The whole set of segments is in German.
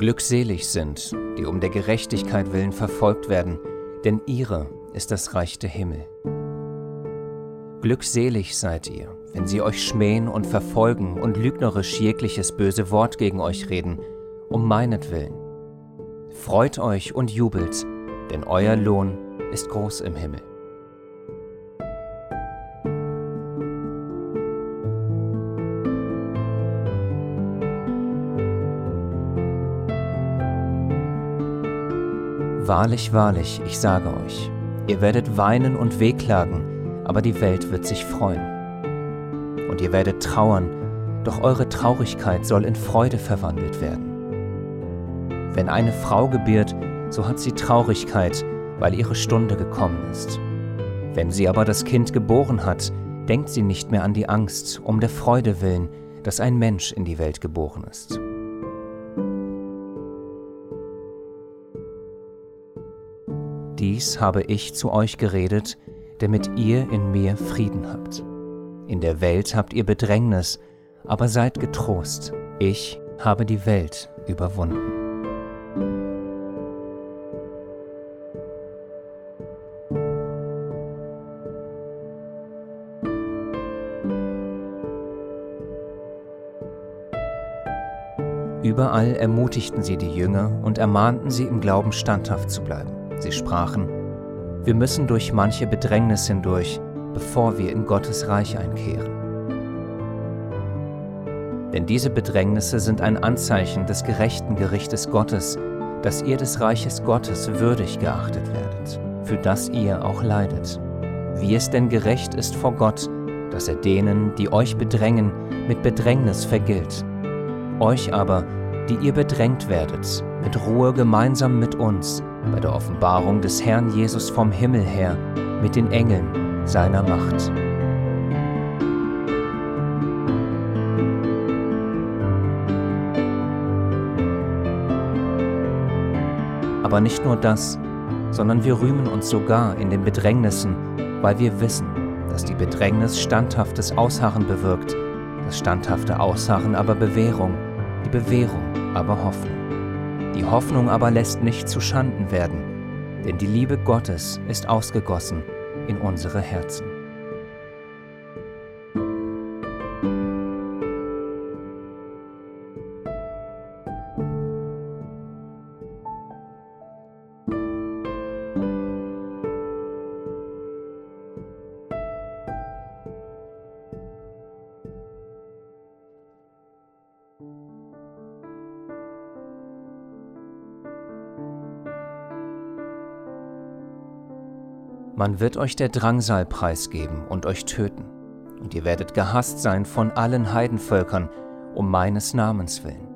Glückselig sind, die um der Gerechtigkeit willen verfolgt werden, denn ihre ist das Reich der Himmel. Glückselig seid ihr, wenn sie euch schmähen und verfolgen und lügnerisch jegliches böse Wort gegen euch reden, um meinetwillen. Freut euch und jubelt, denn euer Lohn ist groß im Himmel. Wahrlich, wahrlich, ich sage euch, ihr werdet weinen und wehklagen, aber die Welt wird sich freuen. Und ihr werdet trauern, doch eure Traurigkeit soll in Freude verwandelt werden. Wenn eine Frau gebiert, so hat sie Traurigkeit, weil ihre Stunde gekommen ist. Wenn sie aber das Kind geboren hat, denkt sie nicht mehr an die Angst, um der Freude willen, dass ein Mensch in die Welt geboren ist. Dies habe ich zu euch geredet, damit ihr in mir Frieden habt. In der Welt habt ihr Bedrängnis, aber seid getrost, ich habe die Welt überwunden. Überall ermutigten sie die Jünger und ermahnten sie im Glauben standhaft zu bleiben. Sie sprachen, wir müssen durch manche Bedrängnis hindurch, bevor wir in Gottes Reich einkehren. Denn diese Bedrängnisse sind ein Anzeichen des gerechten Gerichtes Gottes, dass ihr des Reiches Gottes würdig geachtet werdet, für das ihr auch leidet. Wie es denn gerecht ist vor Gott, dass er denen, die euch bedrängen, mit Bedrängnis vergilt. Euch aber, die ihr bedrängt werdet, mit Ruhe gemeinsam mit uns, bei der Offenbarung des Herrn Jesus vom Himmel her mit den Engeln seiner Macht. Aber nicht nur das, sondern wir rühmen uns sogar in den Bedrängnissen, weil wir wissen, dass die Bedrängnis standhaftes Ausharren bewirkt, das standhafte Ausharren aber Bewährung, die Bewährung aber Hoffnung. Die Hoffnung aber lässt nicht zu Schanden werden, denn die Liebe Gottes ist ausgegossen in unsere Herzen. Man wird euch der Drangsal preisgeben und euch töten, und ihr werdet gehasst sein von allen Heidenvölkern um meines Namens willen.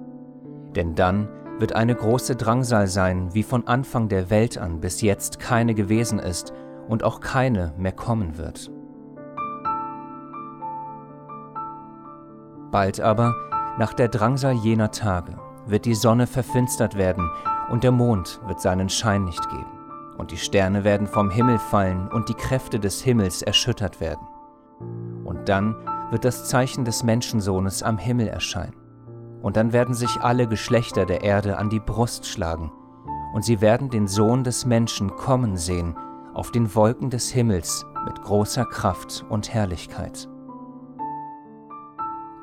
Denn dann wird eine große Drangsal sein, wie von Anfang der Welt an bis jetzt keine gewesen ist und auch keine mehr kommen wird. Bald aber, nach der Drangsal jener Tage, wird die Sonne verfinstert werden und der Mond wird seinen Schein nicht geben und die Sterne werden vom Himmel fallen und die Kräfte des Himmels erschüttert werden. Und dann wird das Zeichen des Menschensohnes am Himmel erscheinen. Und dann werden sich alle Geschlechter der Erde an die Brust schlagen, und sie werden den Sohn des Menschen kommen sehen auf den Wolken des Himmels mit großer Kraft und Herrlichkeit.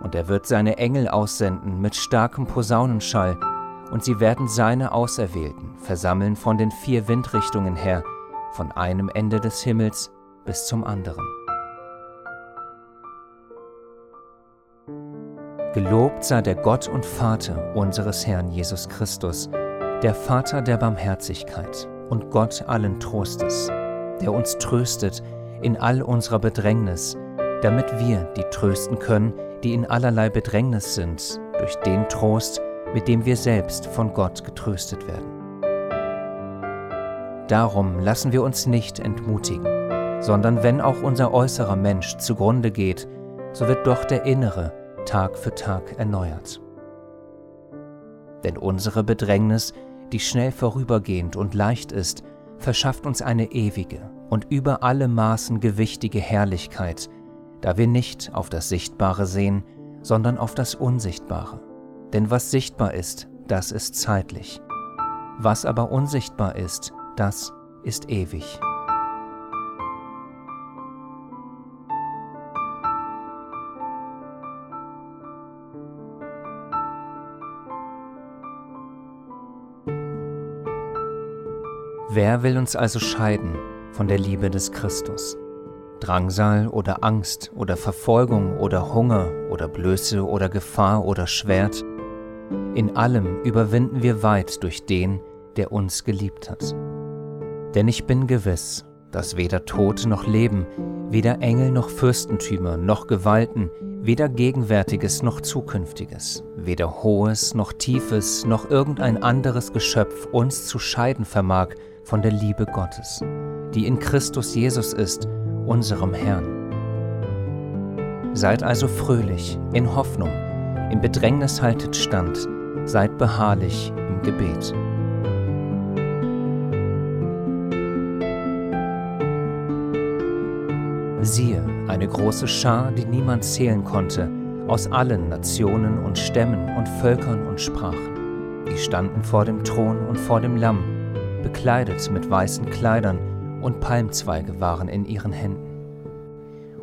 Und er wird seine Engel aussenden mit starkem Posaunenschall, und sie werden seine Auserwählten versammeln von den vier Windrichtungen her, von einem Ende des Himmels bis zum anderen. Gelobt sei der Gott und Vater unseres Herrn Jesus Christus, der Vater der Barmherzigkeit und Gott allen Trostes, der uns tröstet in all unserer Bedrängnis, damit wir die trösten können, die in allerlei Bedrängnis sind, durch den Trost, mit dem wir selbst von Gott getröstet werden. Darum lassen wir uns nicht entmutigen, sondern wenn auch unser äußerer Mensch zugrunde geht, so wird doch der innere Tag für Tag erneuert. Denn unsere Bedrängnis, die schnell vorübergehend und leicht ist, verschafft uns eine ewige und über alle Maßen gewichtige Herrlichkeit, da wir nicht auf das Sichtbare sehen, sondern auf das Unsichtbare. Denn was sichtbar ist, das ist zeitlich. Was aber unsichtbar ist, das ist ewig. Wer will uns also scheiden von der Liebe des Christus? Drangsal oder Angst oder Verfolgung oder Hunger oder Blöße oder Gefahr oder Schwert? In allem überwinden wir weit durch den, der uns geliebt hat. Denn ich bin gewiss, dass weder Tod noch Leben, weder Engel noch Fürstentümer noch Gewalten, weder Gegenwärtiges noch Zukünftiges, weder Hohes noch Tiefes noch irgendein anderes Geschöpf uns zu scheiden vermag von der Liebe Gottes, die in Christus Jesus ist, unserem Herrn. Seid also fröhlich, in Hoffnung, im Bedrängnis haltet stand, seid beharrlich im Gebet. Siehe, eine große Schar, die niemand zählen konnte, aus allen Nationen und Stämmen und Völkern und Sprachen. Die standen vor dem Thron und vor dem Lamm, bekleidet mit weißen Kleidern, und Palmzweige waren in ihren Händen.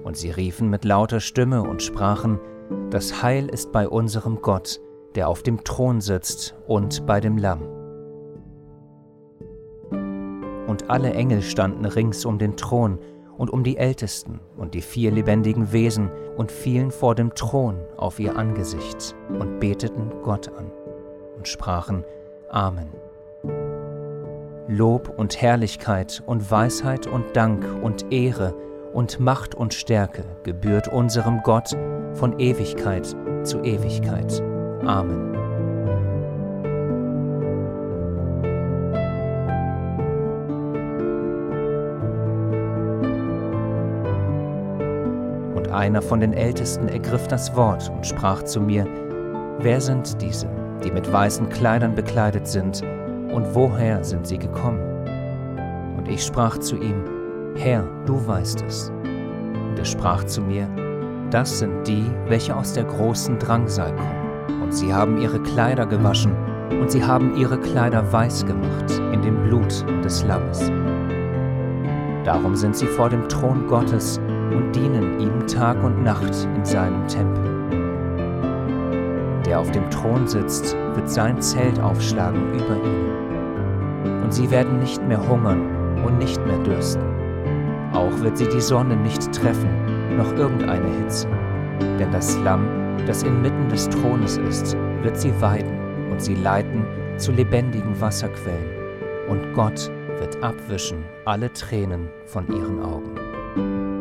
Und sie riefen mit lauter Stimme und sprachen, Das Heil ist bei unserem Gott, der auf dem Thron sitzt, und bei dem Lamm. Und alle Engel standen rings um den Thron und um die Ältesten und die vier lebendigen Wesen und fielen vor dem Thron auf ihr Angesicht und beteten Gott an und sprachen Amen. Lob und Herrlichkeit und Weisheit und Dank und Ehre und Macht und Stärke gebührt unserem Gott von Ewigkeit zu Ewigkeit. Amen. Und einer von den Ältesten ergriff das Wort und sprach zu mir, Wer sind diese, die mit weißen Kleidern bekleidet sind, und woher sind sie gekommen? Und ich sprach zu ihm, Herr, du weißt es. Und er sprach zu mir, das sind die, welche aus der großen Drangsal kommen. Und sie haben ihre Kleider gewaschen, und sie haben ihre Kleider weiß gemacht in dem Blut des Lammes. Darum sind sie vor dem Thron Gottes und dienen ihm Tag und Nacht in seinem Tempel. Der auf dem Thron sitzt, wird sein Zelt aufschlagen über ihnen. Und sie werden nicht mehr hungern und nicht mehr dürsten. Auch wird sie die Sonne nicht treffen, noch irgendeine Hitze. Denn das Lamm, das inmitten des Thrones ist, wird sie weiden und sie leiten zu lebendigen Wasserquellen. Und Gott wird abwischen alle Tränen von ihren Augen.